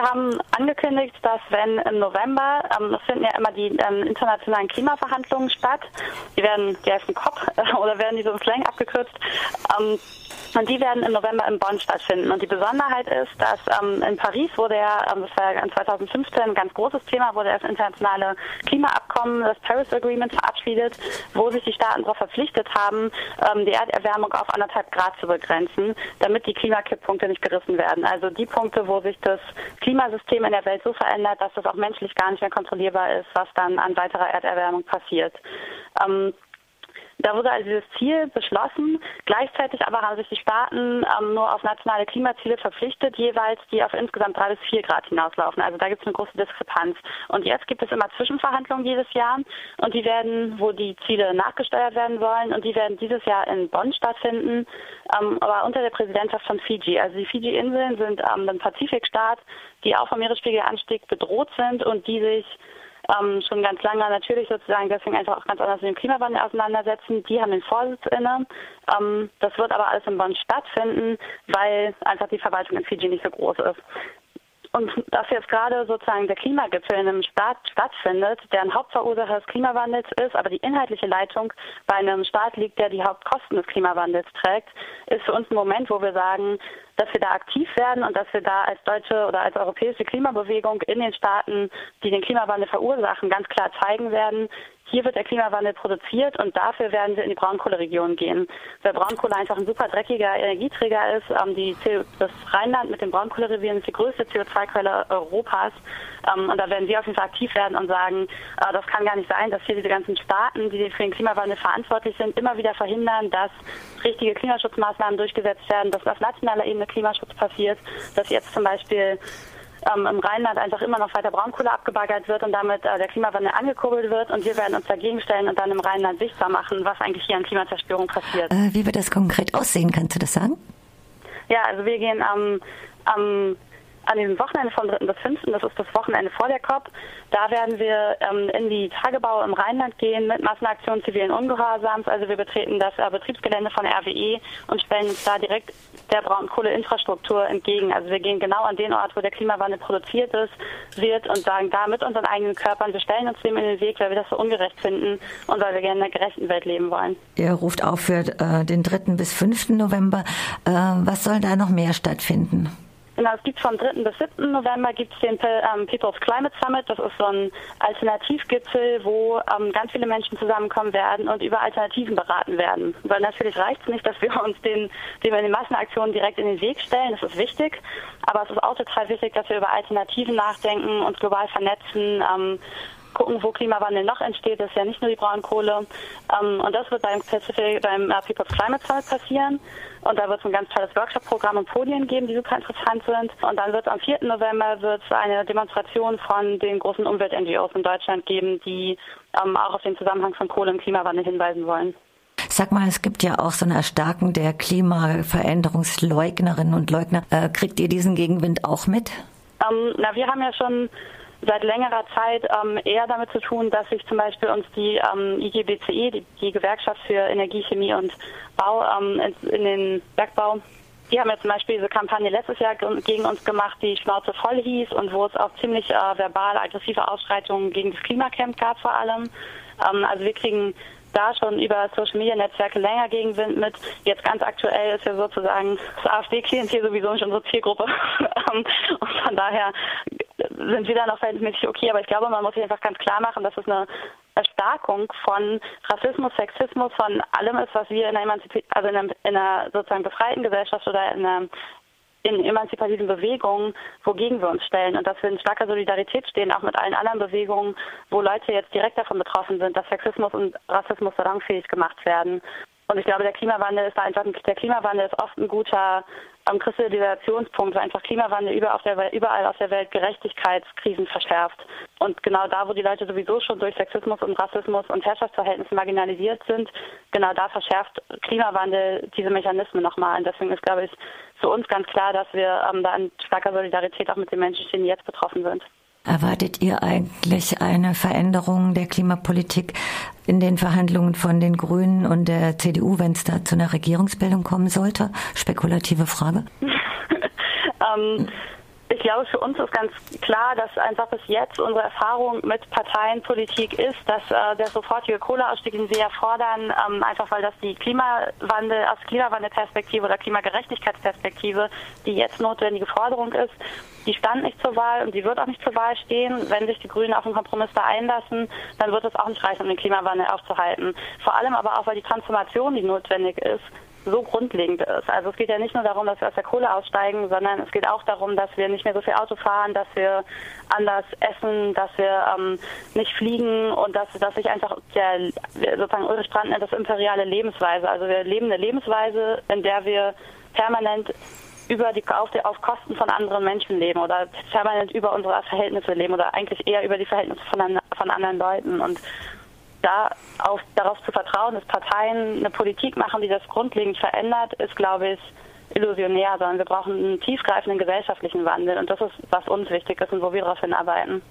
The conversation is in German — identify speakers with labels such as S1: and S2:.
S1: Haben angekündigt, dass wenn im November, ähm, finden ja immer die ähm, internationalen Klimaverhandlungen statt, die werden, die heißen COP oder werden die so im Slang abgekürzt, ähm, und die werden im November in Bonn stattfinden. Und die Besonderheit ist, dass ähm, in Paris wurde ja, ähm, das war ja 2015 ein ganz großes Thema, wurde das internationale Klimaabkommen, das Paris Agreement verabschiedet, wo sich die Staaten darauf verpflichtet haben, ähm, die Erderwärmung auf anderthalb Grad zu begrenzen, damit die Klimakipppunkte nicht gerissen werden. Also die Punkte, wo sich das Klimasystem in der Welt so verändert, dass das auch menschlich gar nicht mehr kontrollierbar ist, was dann an weiterer Erderwärmung passiert. Ähm, da wurde also dieses Ziel beschlossen. Gleichzeitig aber haben sich die Staaten ähm, nur auf nationale Klimaziele verpflichtet, jeweils die auf insgesamt drei bis vier Grad hinauslaufen. Also da gibt es eine große Diskrepanz. Und jetzt gibt es immer Zwischenverhandlungen jedes Jahr und die werden, wo die Ziele nachgesteuert werden sollen und die werden dieses Jahr in Bonn stattfinden, ähm, aber unter der Präsidentschaft von Fiji. Also die Fiji-Inseln sind ähm, ein Pazifikstaat, die auch vom Meeresspiegelanstieg bedroht sind und die sich ähm, schon ganz lange natürlich sozusagen deswegen einfach auch ganz anders mit dem Klimawandel auseinandersetzen. Die haben den Vorsitz inne. Ähm, das wird aber alles in Bonn stattfinden, weil einfach die Verwaltung in Fiji nicht so groß ist. Und dass jetzt gerade sozusagen der Klimagipfel in einem Staat stattfindet, der ein Hauptverursacher des Klimawandels ist, aber die inhaltliche Leitung bei einem Staat liegt, der die Hauptkosten des Klimawandels trägt, ist für uns ein Moment, wo wir sagen, dass wir da aktiv werden und dass wir da als deutsche oder als europäische Klimabewegung in den Staaten, die den Klimawandel verursachen, ganz klar zeigen werden, hier wird der Klimawandel produziert und dafür werden wir in die Braunkohleregion gehen. Weil Braunkohle einfach ein super dreckiger Energieträger ist. Ähm, das Rheinland mit den Braunkohlerevieren ist die größte CO2-Quelle Europas. Ähm, und da werden wir auf jeden Fall aktiv werden und sagen, äh, das kann gar nicht sein, dass hier diese ganzen Staaten, die für den Klimawandel verantwortlich sind, immer wieder verhindern, dass richtige Klimaschutzmaßnahmen durchgesetzt werden, dass auf nationaler Ebene Klimaschutz passiert, dass jetzt zum Beispiel ähm, im Rheinland einfach immer noch weiter Braunkohle abgebaggert wird und damit äh, der Klimawandel angekurbelt wird. Und wir werden uns dagegen stellen und dann im Rheinland sichtbar machen, was eigentlich hier an Klimazerstörung passiert.
S2: Äh, wie wird das konkret aussehen? Kannst du das sagen?
S1: Ja, also wir gehen am, am an diesem Wochenende vom 3. bis 5., das ist das Wochenende vor der COP, da werden wir ähm, in die Tagebaue im Rheinland gehen mit Massenaktionen zivilen Ungehorsams. Also wir betreten das äh, Betriebsgelände von RWE und stellen uns da direkt der Braunkohleinfrastruktur entgegen. Also wir gehen genau an den Ort, wo der Klimawandel produziert ist, wird und sagen da mit unseren eigenen Körpern, wir stellen uns dem in den Weg, weil wir das so ungerecht finden und weil wir gerne in einer gerechten Welt leben wollen.
S2: Ihr ruft auf für äh, den 3. bis 5. November. Äh, was soll da noch mehr stattfinden?
S1: Genau, es gibt vom 3. bis 7. November gibt es den ähm, People's Climate Summit. Das ist so ein Alternativgipfel, wo ähm, ganz viele Menschen zusammenkommen werden und über Alternativen beraten werden. Weil natürlich reicht es nicht, dass wir uns den, den wir den Massenaktionen direkt in den Weg stellen. Das ist wichtig. Aber es ist auch total wichtig, dass wir über Alternativen nachdenken, uns global vernetzen, ähm, gucken, wo Klimawandel noch entsteht. Das ist ja nicht nur die Braunkohle. Ähm, und das wird beim, Pacific, beim uh, People's Climate Summit passieren. Und da wird es ein ganz tolles Workshop-Programm und Podien geben, die super interessant sind. Und dann wird am 4. November wird es eine Demonstration von den großen Umwelt-NGOs in Deutschland geben, die ähm, auch auf den Zusammenhang von Kohle und Klimawandel hinweisen wollen.
S2: Sag mal, es gibt ja auch so ein Erstarken der Klimaveränderungsleugnerinnen und Leugner. Äh, kriegt ihr diesen Gegenwind auch mit?
S1: Ähm, na, wir haben ja schon seit längerer Zeit ähm, eher damit zu tun, dass sich zum Beispiel uns die ähm, IGBCE, die, die, Gewerkschaft für Energie, Chemie und Bau ähm, in, den Bergbau, die haben ja zum Beispiel diese Kampagne letztes Jahr gegen uns gemacht, die Schnauze voll hieß und wo es auch ziemlich äh, verbal aggressive Ausschreitungen gegen das Klimacamp gab vor allem. Ähm, also wir kriegen da schon über Social Media Netzwerke länger Gegenwind mit. Jetzt ganz aktuell ist ja sozusagen das AfD-Klientel sowieso nicht unsere Zielgruppe. und von daher sind wir da noch verhältnismäßig okay. Aber ich glaube, man muss sich einfach ganz klar machen, dass es eine Erstarkung von Rassismus, Sexismus, von allem ist, was wir in einer, Emanzipi also in einer, in einer sozusagen befreiten Gesellschaft oder in einer in emanzipativen Bewegungen, wogegen wir uns stellen und dass wir in starker Solidarität stehen, auch mit allen anderen Bewegungen, wo Leute jetzt direkt davon betroffen sind, dass Sexismus und Rassismus salonfähig gemacht werden. Und ich glaube, der Klimawandel ist einfach, der Klimawandel ist oft ein guter ähm, Kristallisationspunkt, weil einfach Klimawandel überall auf, der Welt, überall auf der Welt Gerechtigkeitskrisen verschärft. Und genau da, wo die Leute sowieso schon durch Sexismus und Rassismus und Herrschaftsverhältnisse marginalisiert sind, genau da verschärft Klimawandel diese Mechanismen nochmal. Und deswegen ist, glaube ich, für uns ganz klar, dass wir ähm, da in starker Solidarität auch mit den Menschen stehen, die jetzt betroffen sind.
S2: Erwartet ihr eigentlich eine Veränderung der Klimapolitik in den Verhandlungen von den Grünen und der CDU, wenn es da zu einer Regierungsbildung kommen sollte? Spekulative Frage.
S1: ähm, Ich glaube, für uns ist ganz klar, dass einfach bis jetzt unsere Erfahrung mit Parteienpolitik ist, dass äh, der sofortige Kohleausstieg, den wir ja fordern, ähm, einfach weil das die Klimawandel aus Klimawandelperspektive oder Klimagerechtigkeitsperspektive die jetzt notwendige Forderung ist, die stand nicht zur Wahl und die wird auch nicht zur Wahl stehen. Wenn sich die Grünen auf einen Kompromiss da einlassen, dann wird es auch nicht reichen, um den Klimawandel aufzuhalten. Vor allem aber auch, weil die Transformation, die notwendig ist, so grundlegend ist. Also es geht ja nicht nur darum, dass wir aus der Kohle aussteigen, sondern es geht auch darum, dass wir nicht mehr so viel Auto fahren, dass wir anders essen, dass wir ähm, nicht fliegen und dass, dass sich einfach der sozusagen Ulrich Brandt nennt das imperiale Lebensweise. Also wir leben eine Lebensweise, in der wir permanent über die auf, die, auf Kosten von anderen Menschen leben oder permanent über unsere Verhältnisse leben oder eigentlich eher über die Verhältnisse von, von anderen Leuten und da auf, darauf zu vertrauen, dass Parteien eine Politik machen, die das grundlegend verändert, ist, glaube ich, illusionär, sondern wir brauchen einen tiefgreifenden gesellschaftlichen Wandel und das ist, was uns wichtig ist und wo wir darauf hinarbeiten.